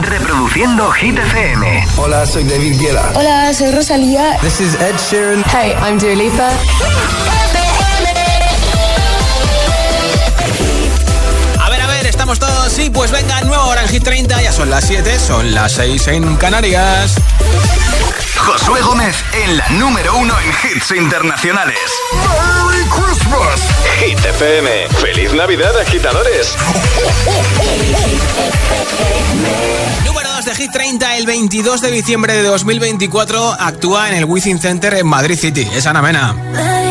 Reproduciendo Hit FM. Hola, soy David Guetta. Hola, soy Rosalía. This is Ed Sheeran. Hey, I'm Dua Lipa. A ver, a ver, estamos todos. Sí, pues venga, nueva hora en Hit 30. Ya son las 7, son las 6 en Canarias. Josué Gómez en la número uno en hits internacionales. ¡Merry Christmas! Hit FM. ¡Feliz Navidad, agitadores! Número 2 de Hit 30, el 22 de diciembre de 2024, actúa en el Within Center en Madrid City. Es Ana Mena.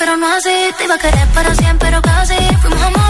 Pero no así. Te iba a querer para siempre, pero casi. Fuimos amor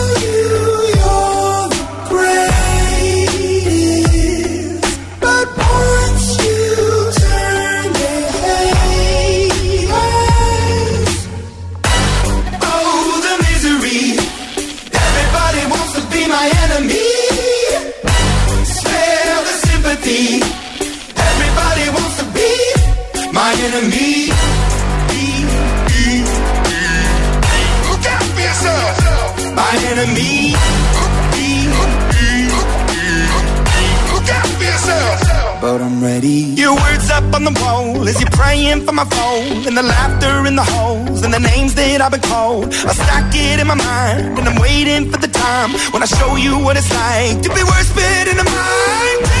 I've been called. I stack it in my mind and I'm waiting for the time when I show you what it's like to be worse fit in the mind.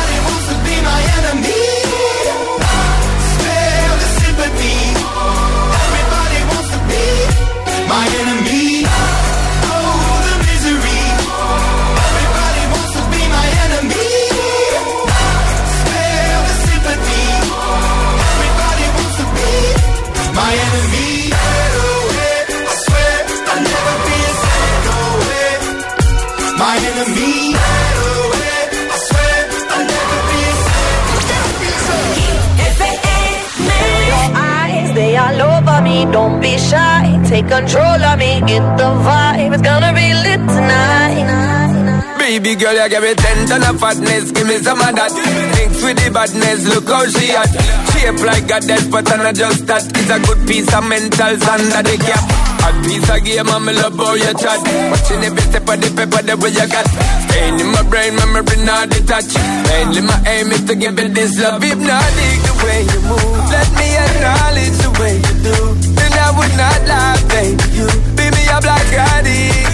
Me ten ton of fatness, give me some of that. Mix with the badness, look how she at. Shape like a death, but I'm not just that. It's a good piece of mental under the cap. A piece of game, I'm love how you chat. Watching every step of the paper, the way you got. Staying in my brain, memory not detached. Mainly my aim is to give it this love. Hypnotic the way you move. Let me acknowledge the way you do Then I would not lie, baby. You beat me up like addict. It's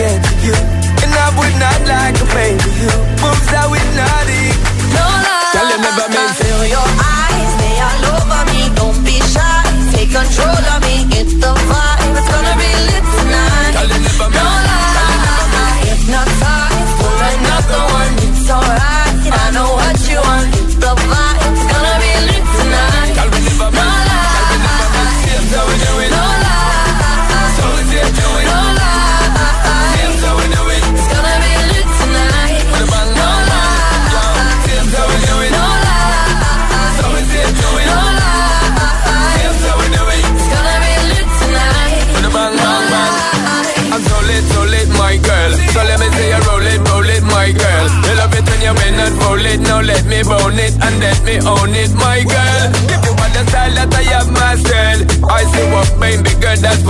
wanted to you. And I would not like a baby. You moves how hypnotic. No lie. Tell them never meant feel your eyes. They all over me. Don't be shy. Take control of me. Get the vibe. It's gonna be lit tonight. Tell them never no lie. Hypnotized. Pull another one. It's alright.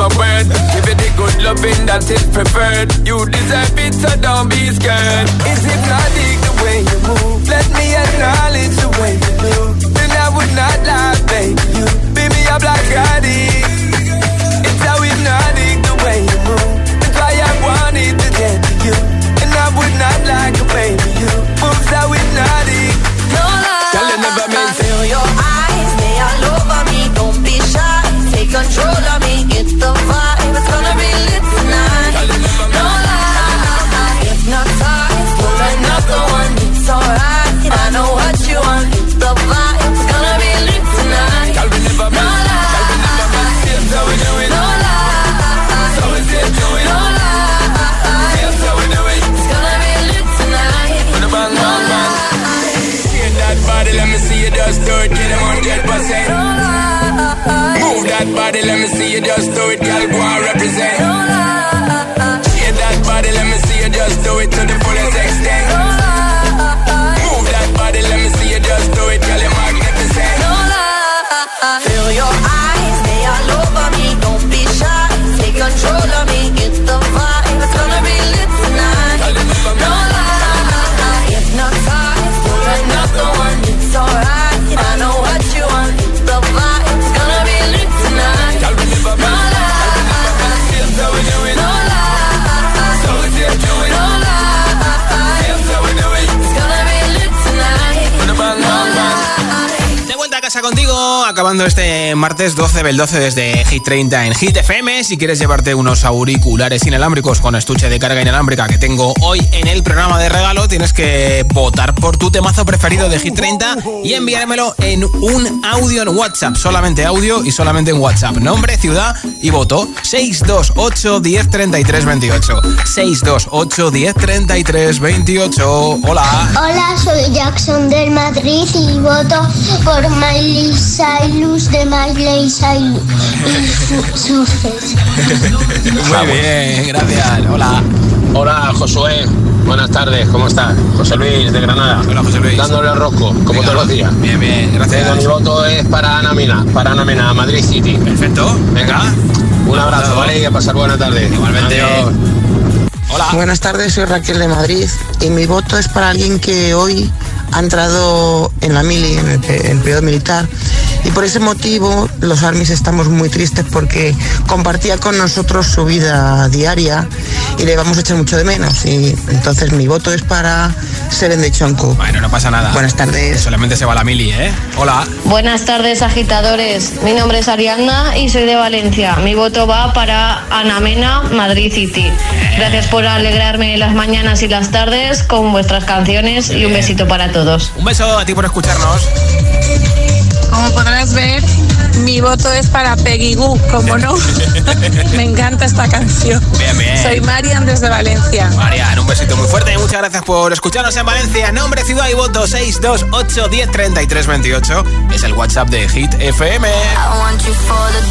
My word. Give it the good loving that is preferred. You deserve it, so don't be scared. Is it hypnotic the way you move? Let me acknowledge the way you do. Then I would not lie, body, let me see you just do it, girl, go and represent. Casa acabando este martes 12 del 12 desde Hit 30 en Hit FM. Si quieres llevarte unos auriculares inalámbricos con estuche de carga inalámbrica que tengo hoy en el programa de regalo, tienes que votar por tu temazo preferido de Hit 30 y enviármelo en un audio en WhatsApp. Solamente audio y solamente en WhatsApp. Nombre, ciudad y voto. 628 10 33 28. 628 10 33 28. Hola. Hola, soy Jackson del Madrid y voto por Miley Cyrus Luz de Miley y su, Muy bien, gracias. Hola. Hola, Josué. Buenas tardes, ¿cómo estás? José Luis de Granada. Hola, José Luis. Dándole rosco, como todos los días. Bien, bien, gracias. Venga, mi voto es para Ana Mena, para Ana Mena, Madrid City. Perfecto. Venga, un abrazo, ¿vale? Y a pasar buena tarde. Igualmente. Adiós. Hola. Buenas tardes, soy Raquel de Madrid y mi voto es para alguien que hoy ha entrado en la mili, en el, pe- en el periodo militar. Y por ese motivo los armies estamos muy tristes porque compartía con nosotros su vida diaria y le vamos a echar mucho de menos. Y entonces mi voto es para Seren de Chonco. Bueno, no pasa nada. Buenas tardes. Solamente se va la mili, ¿eh? Hola. Buenas tardes, agitadores. Mi nombre es Ariadna y soy de Valencia. Mi voto va para Ana Mena, Madrid City. Gracias por alegrarme las mañanas y las tardes con vuestras canciones y un besito para todos. Un beso a ti por escucharnos. Como podrás ver, mi voto es para Peggy Goo, como no. Me encanta esta canción. Bien, bien. Soy Marian desde Valencia. Marian, un besito muy fuerte y muchas gracias por escucharnos en Valencia. Nombre, ciudad y voto 628 10 33 28 es el WhatsApp de Hit FM. I want you for the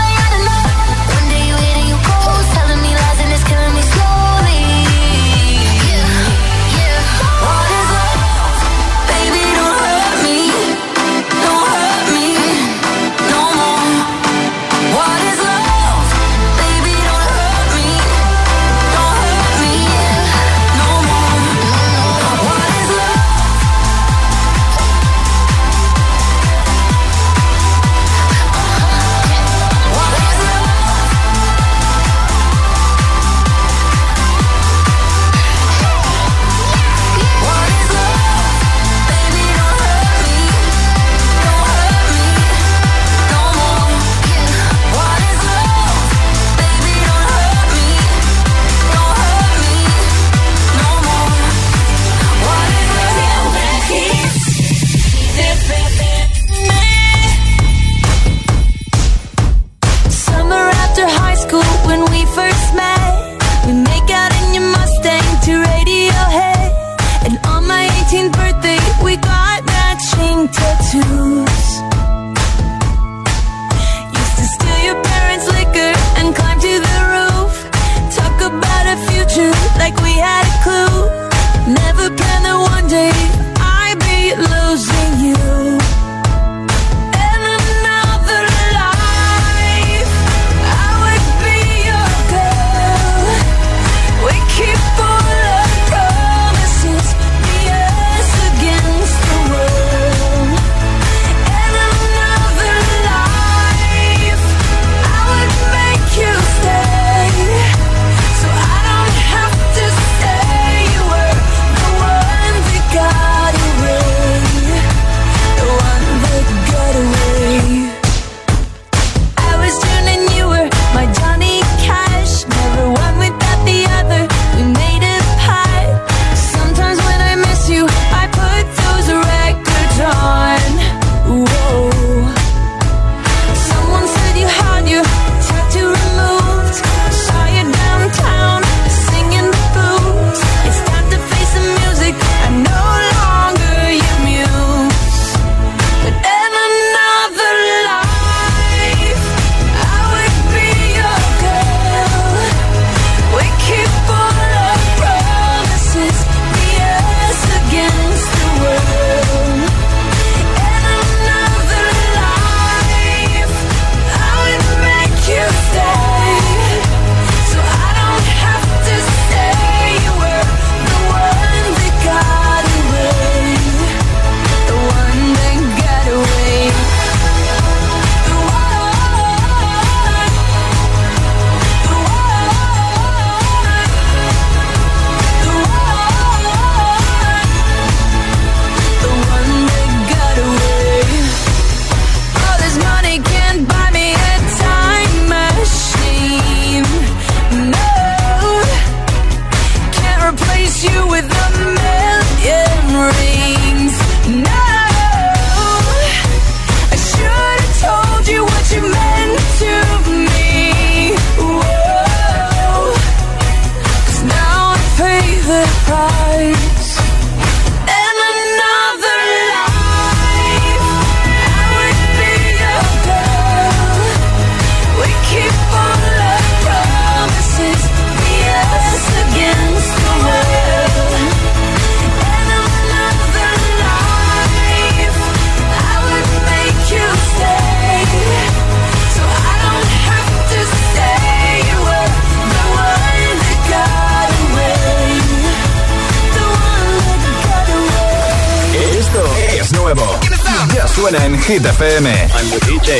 Hit FM.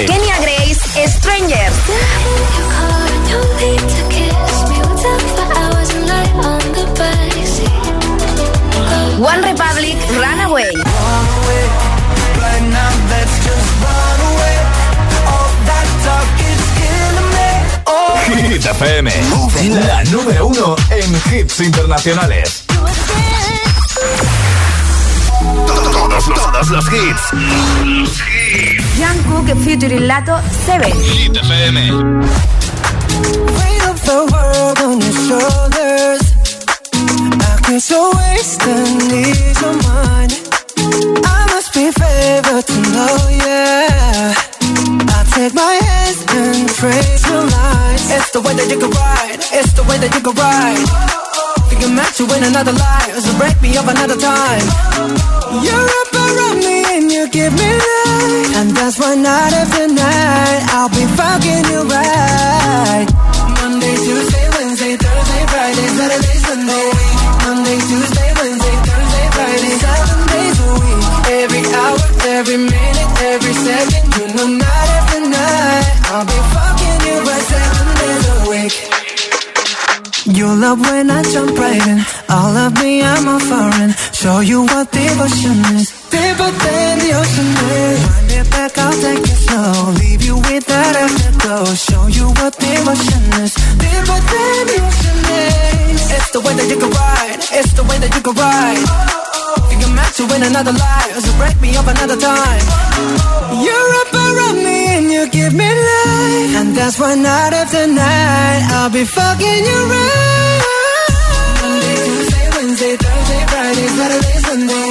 Kenya Grace, Strangers. One Republic, Runaway. Hit FM, la número uno en hits internacionales. Todos los, todos los hits. Jungkook featuring Lato 7. Hit FM. Weight of the world on your shoulders. I guess you're wasting ease of mine. I must be favored to know, yeah. I take my hands and trace your lines. It's the way that you can ride. It's the way that you can ride. Think I'm meant to win another life, so break me up another time. You're up around me and you give me life, and that's why night after night I'll be fucking you right. Monday, Tuesday, Wednesday, Thursday, Friday, Saturday, Sunday. Monday, Tuesday, You love when I jump right in. All of me, I'm a foreign. Show you what devotion is. Deeper than the ocean is. Wind it back, I'll take it slow. Leave you with that afterglow. Show you what devotion is. Deeper than the ocean is. It's the way that you can ride. It's the way that you can ride. Think I'm meant to win another life. So break me up another time. You're up around me and you give me life. And that's why night after night I'll be fucking you right. Monday, Tuesday, Wednesday, Thursday, Friday, Saturday, Sunday.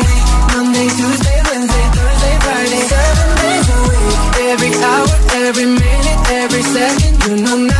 Monday, Tuesday, Wednesday, Thursday, Friday. Seven days a week. Every hour, every minute, every second. You know night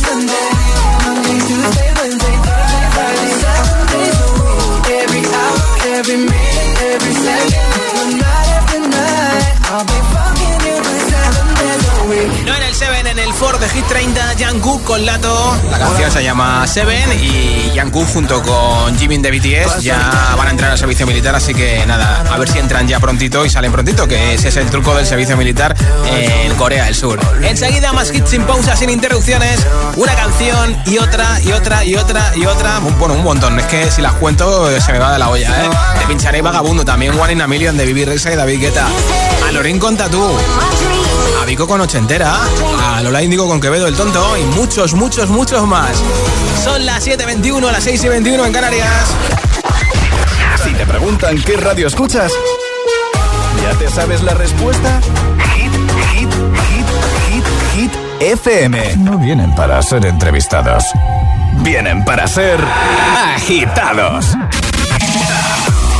Hit 30, Jungkook con Lato. La canción se llama Seven y Jungkook junto con Jimin de BTS ya van a entrar al servicio militar, así que nada, a ver si entran ya prontito y salen prontito, que ese es el truco del servicio militar en Corea del Sur. Enseguida más hits sin pausa, sin interrupciones, una canción y otra y otra y otra y otra. Bueno, un montón, es que si las cuento se me va de la olla, ¿eh? Te pincharé Vagabundo, también One in a Million de Vivi Rexa y David Guetta. A Lorín con Tatú. A Vico con Ochentera, a Lola Índigo con Quevedo el Tonto y muchos, muchos, muchos más. Son las 7.21, las 6.21 en Canarias. Si te preguntan qué radio escuchas, ¿ya te sabes la respuesta? Hit, hit, hit, hit, hit, FM. No vienen para ser entrevistados, vienen para ser agitados.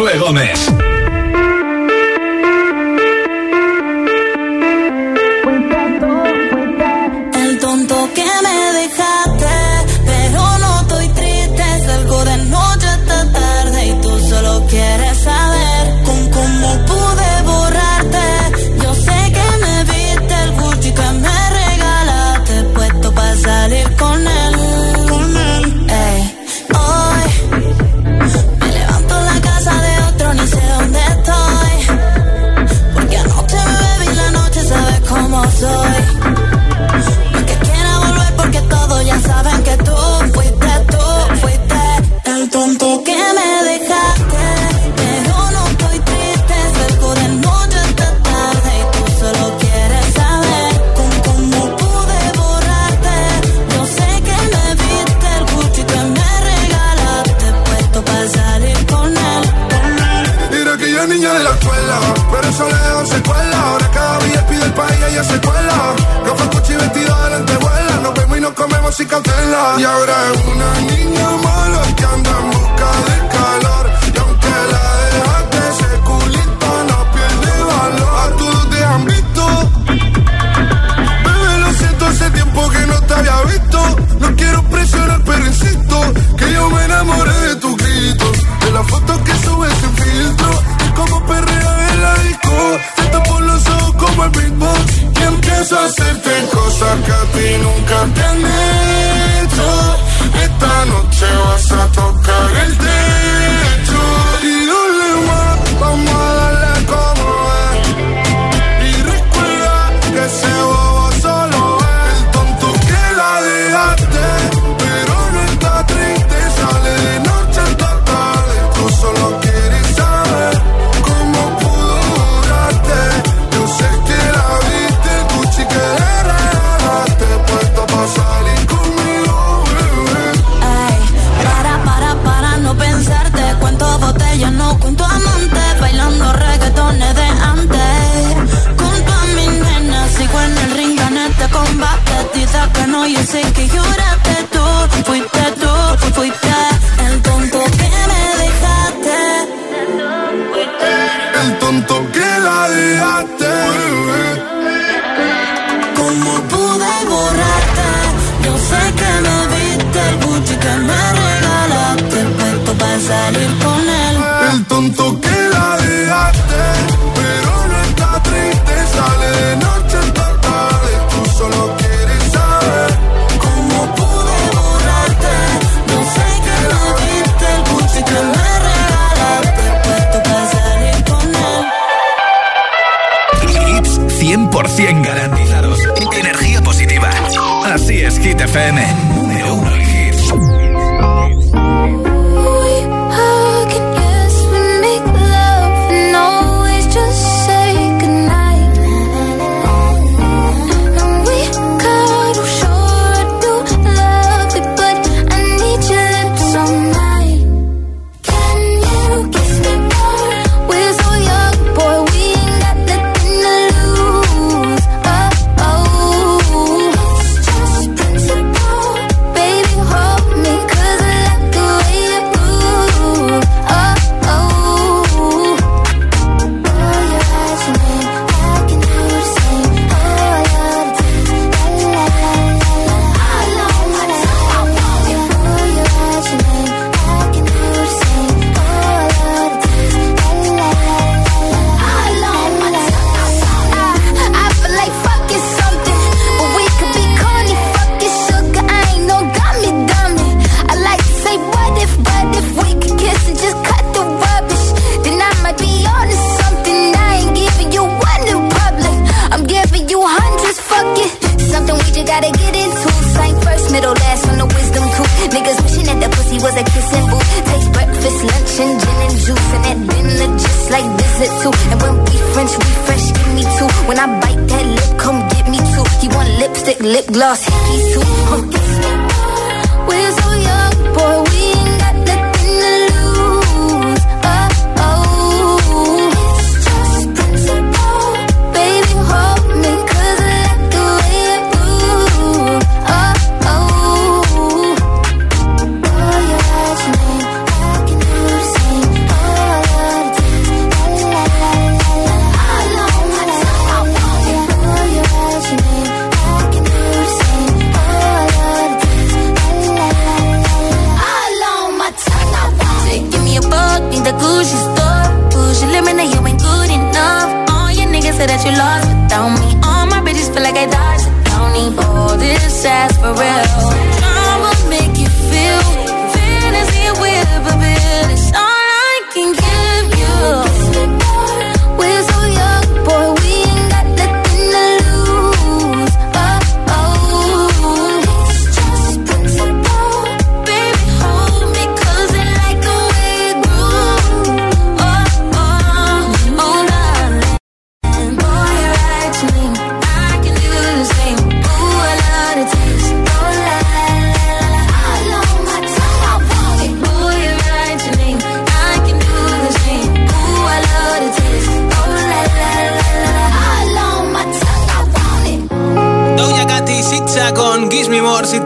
Josué Gómez.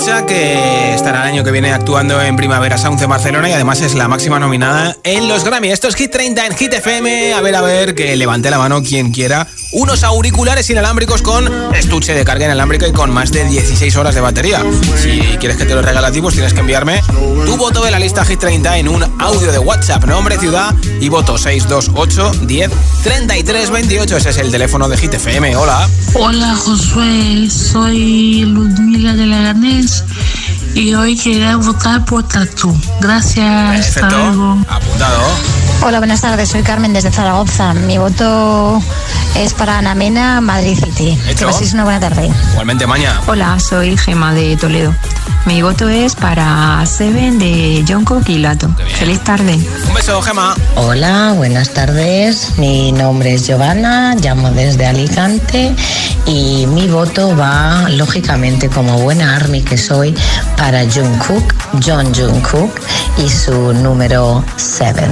Que estará el año que viene actuando en Primavera Sound de Barcelona y además es la máxima nominada en los Grammy. Esto es Hit 30 en Hit FM. A ver, a ver, que levante la mano quien quiera. Unos auriculares inalámbricos con estuche de carga inalámbrica y con más de 16 horas de batería. Si quieres que te lo regale a pues tienes que enviarme tu voto de la lista Hit 30 en un audio de WhatsApp, nombre, ciudad y voto 628 10 33 28. Ese es el teléfono de Hit FM. Hola. Hola Josué, soy Ludmila de Leganés y hoy quería votar por Tatú. Gracias. hasta Perfecto. luego. Apuntado. Hola, buenas tardes. Soy Carmen desde Zaragoza. Mi voto es para Ana Mena, Madrid City. Hecho. Que paséis una buena tarde. Igualmente, mañana. Hola, soy Gema de Toledo. Mi voto es para Seven de Jungkook y Lato. Feliz tarde. Un beso, Gema. Hola, buenas tardes. Mi nombre es Giovanna, llamo desde Alicante y mi voto va, lógicamente, como buena army que soy, para Jungkook, John Jungkook y su número 7.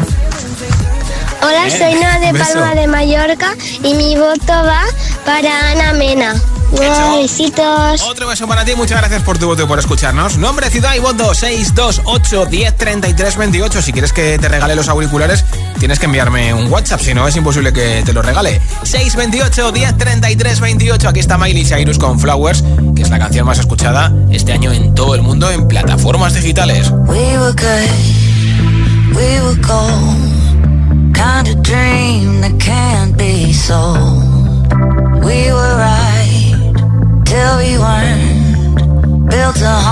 Hola, Bien, soy Noa de. Palma de Mallorca y mi voto va para Ana Mena. Besitos. Otro beso para ti, muchas gracias por tu voto y por escucharnos. Nombre, ciudad y voto 628 10 33 28. Si quieres que te regale los auriculares, tienes que enviarme un WhatsApp, si no es imposible que te lo regale. 628 10 33 28. Aquí está Miley Cyrus con Flowers, que es la canción más escuchada este año en todo el mundo en plataformas digitales. We were good, we were a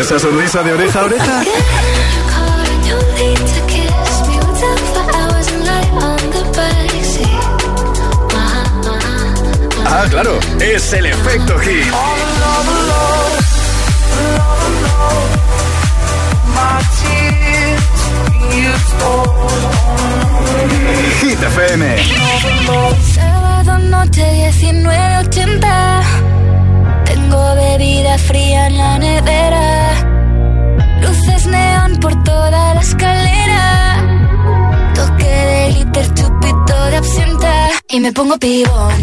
esa sonrisa de oreja a oreja? Ah, claro, es el efecto hit. Hit FM. Sábado noche 1980. Tengo bebida fría en la nevera neón por toda la escalera. Toque de glitter, chupito de absenta. Y me pongo pibón.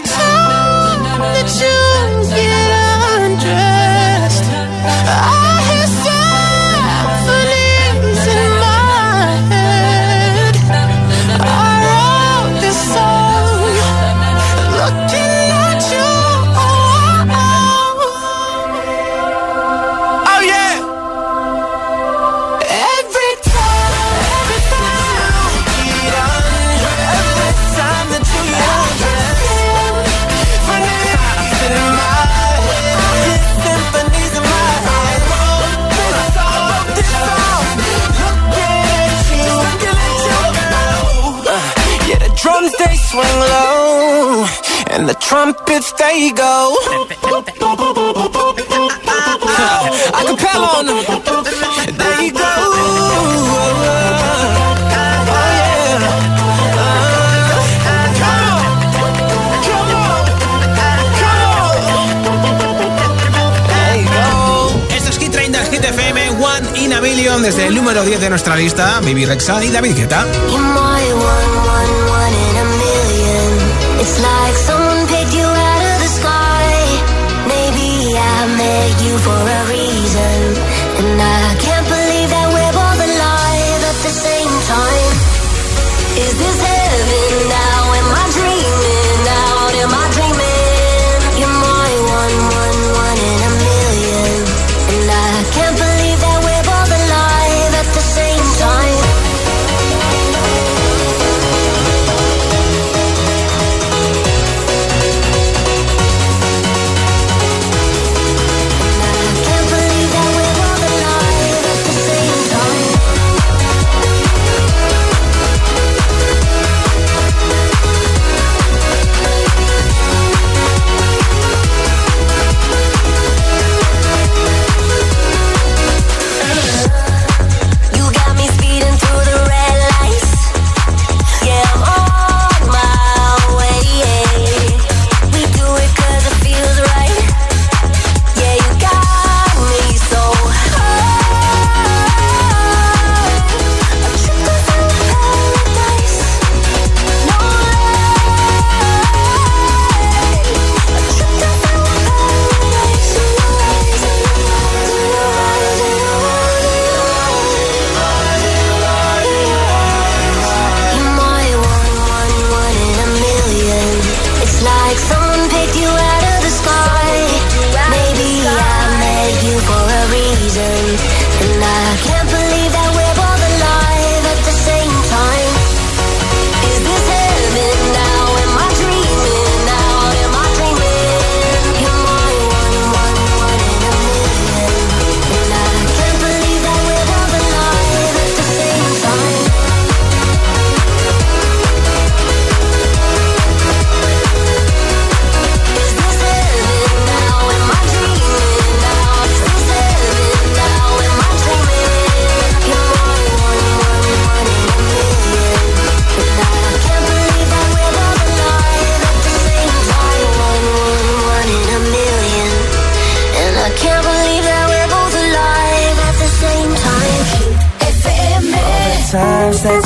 drums they swing low, and the trumpets they go. Acapella on them, they go. Oh yeah. One in a Million desde el número 10 de nuestra lista, Vivi Rexa y David Guetta. Is it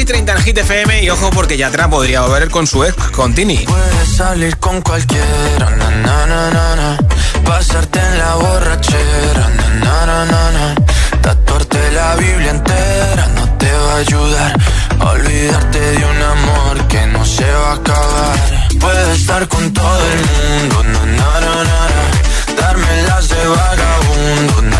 Hit 30 en Hit FM y ojo porque Yatra podría volver con su ex, con Tini. Puedes salir con cualquiera, na, na, na. Pasarte en la borrachera, na. Tatuarte la Biblia entera no te va a ayudar. Olvidarte de un amor que no se va a acabar. Puedes estar con todo el mundo. Darme las de vagabundo,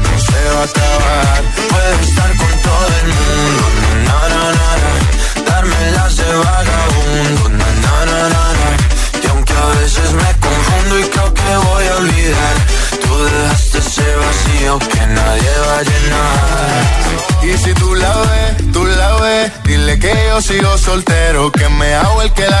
se va a acabar. Puedes estar con todo el mundo, na, na, na, na. Darme las de vagabundo, na, na, na, na, na. Y aunque a veces me confundo y creo que voy a olvidar, tú dejaste ese vacío que nadie va a llenar. Y si tú la ves, tú la ves, dile que yo sigo soltero, que me hago el que la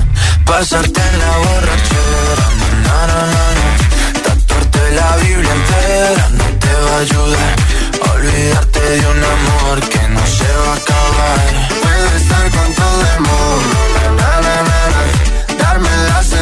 Pasarte en la borrachera, na, na, na, na. Tatuarte la Biblia entera no te va a ayudar. Olvidarte de un amor que no se va a acabar. Puedes estar con todo el mundo, na, na, na, na, darme las de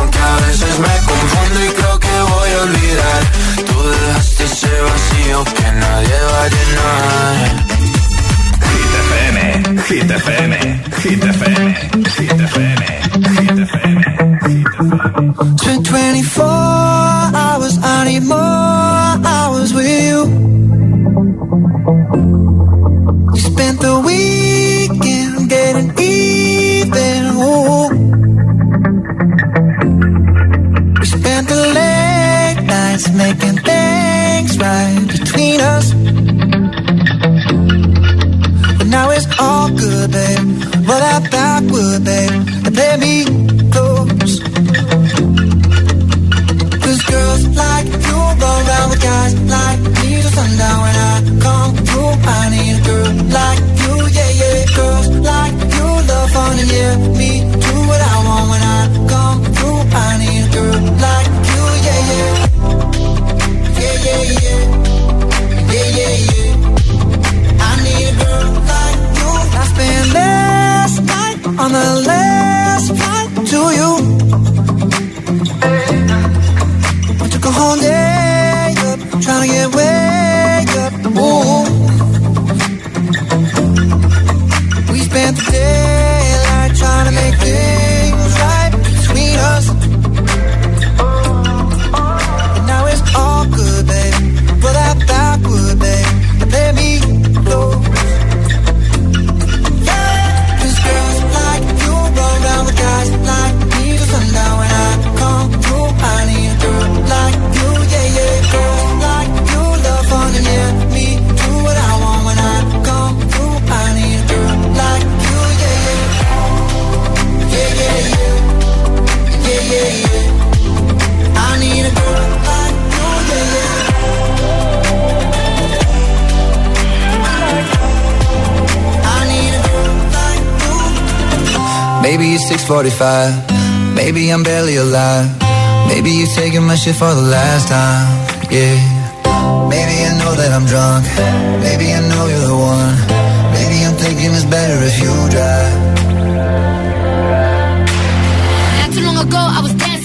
Aunque a veces me confundo y creo que voy a olvidar, tú dejaste ese vacío que nadie va a llenar. Hit FM, Hit FM, Hit FM, Hit FM, Hit FM. Spent 24 hours, I need more hours with. You 645, maybe I'm barely alive. Maybe you're taking my shit for the last time, yeah. Maybe I know that I'm drunk, maybe I know you're the one. Maybe I'm thinking it's better if you drive. Not too long ago, I was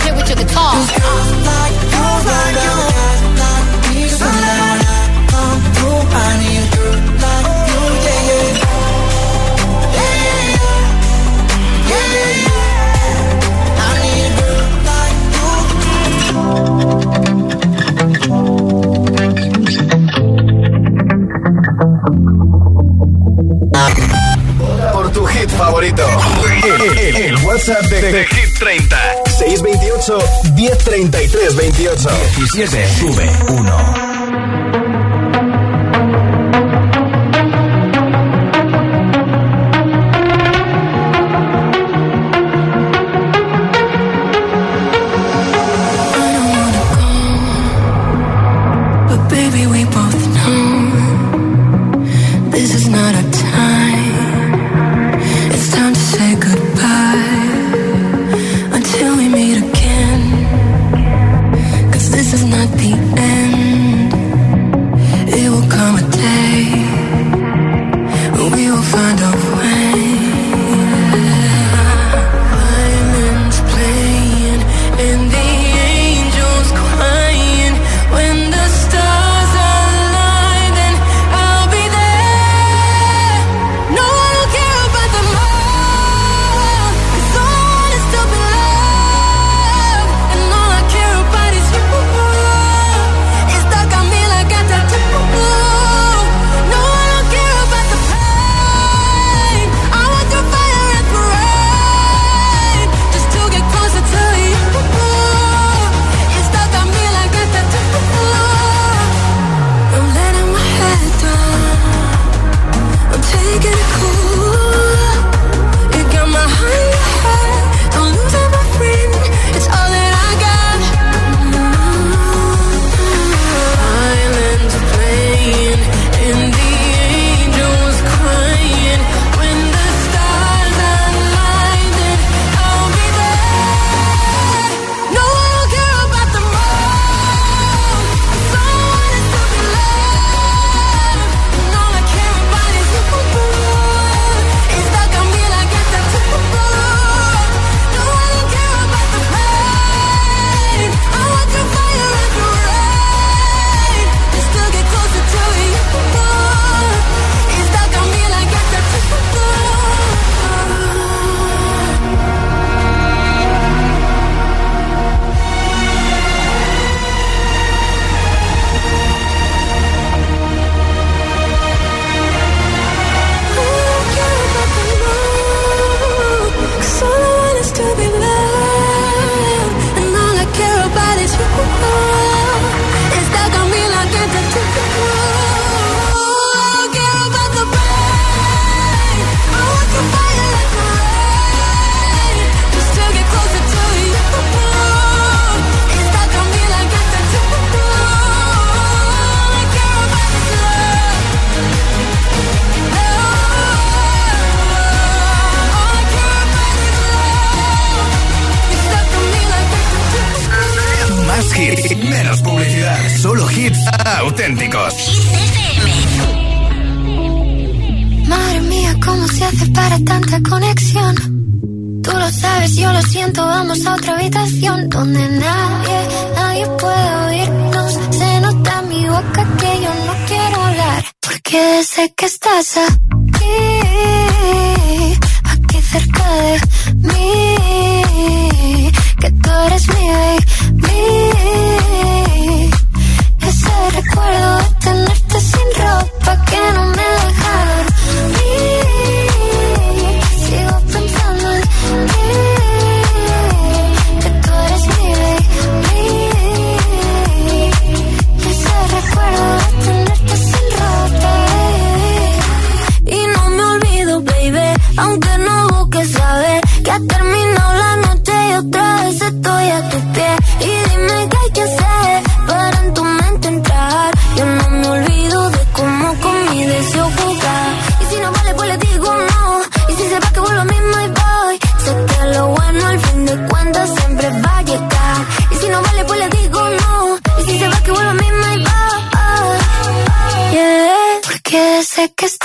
play with your guitar. Por tu hit favorito. El, el- el WhatsApp de, de Hit 30. 628 1033 28. 17 sube 1.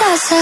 pasa?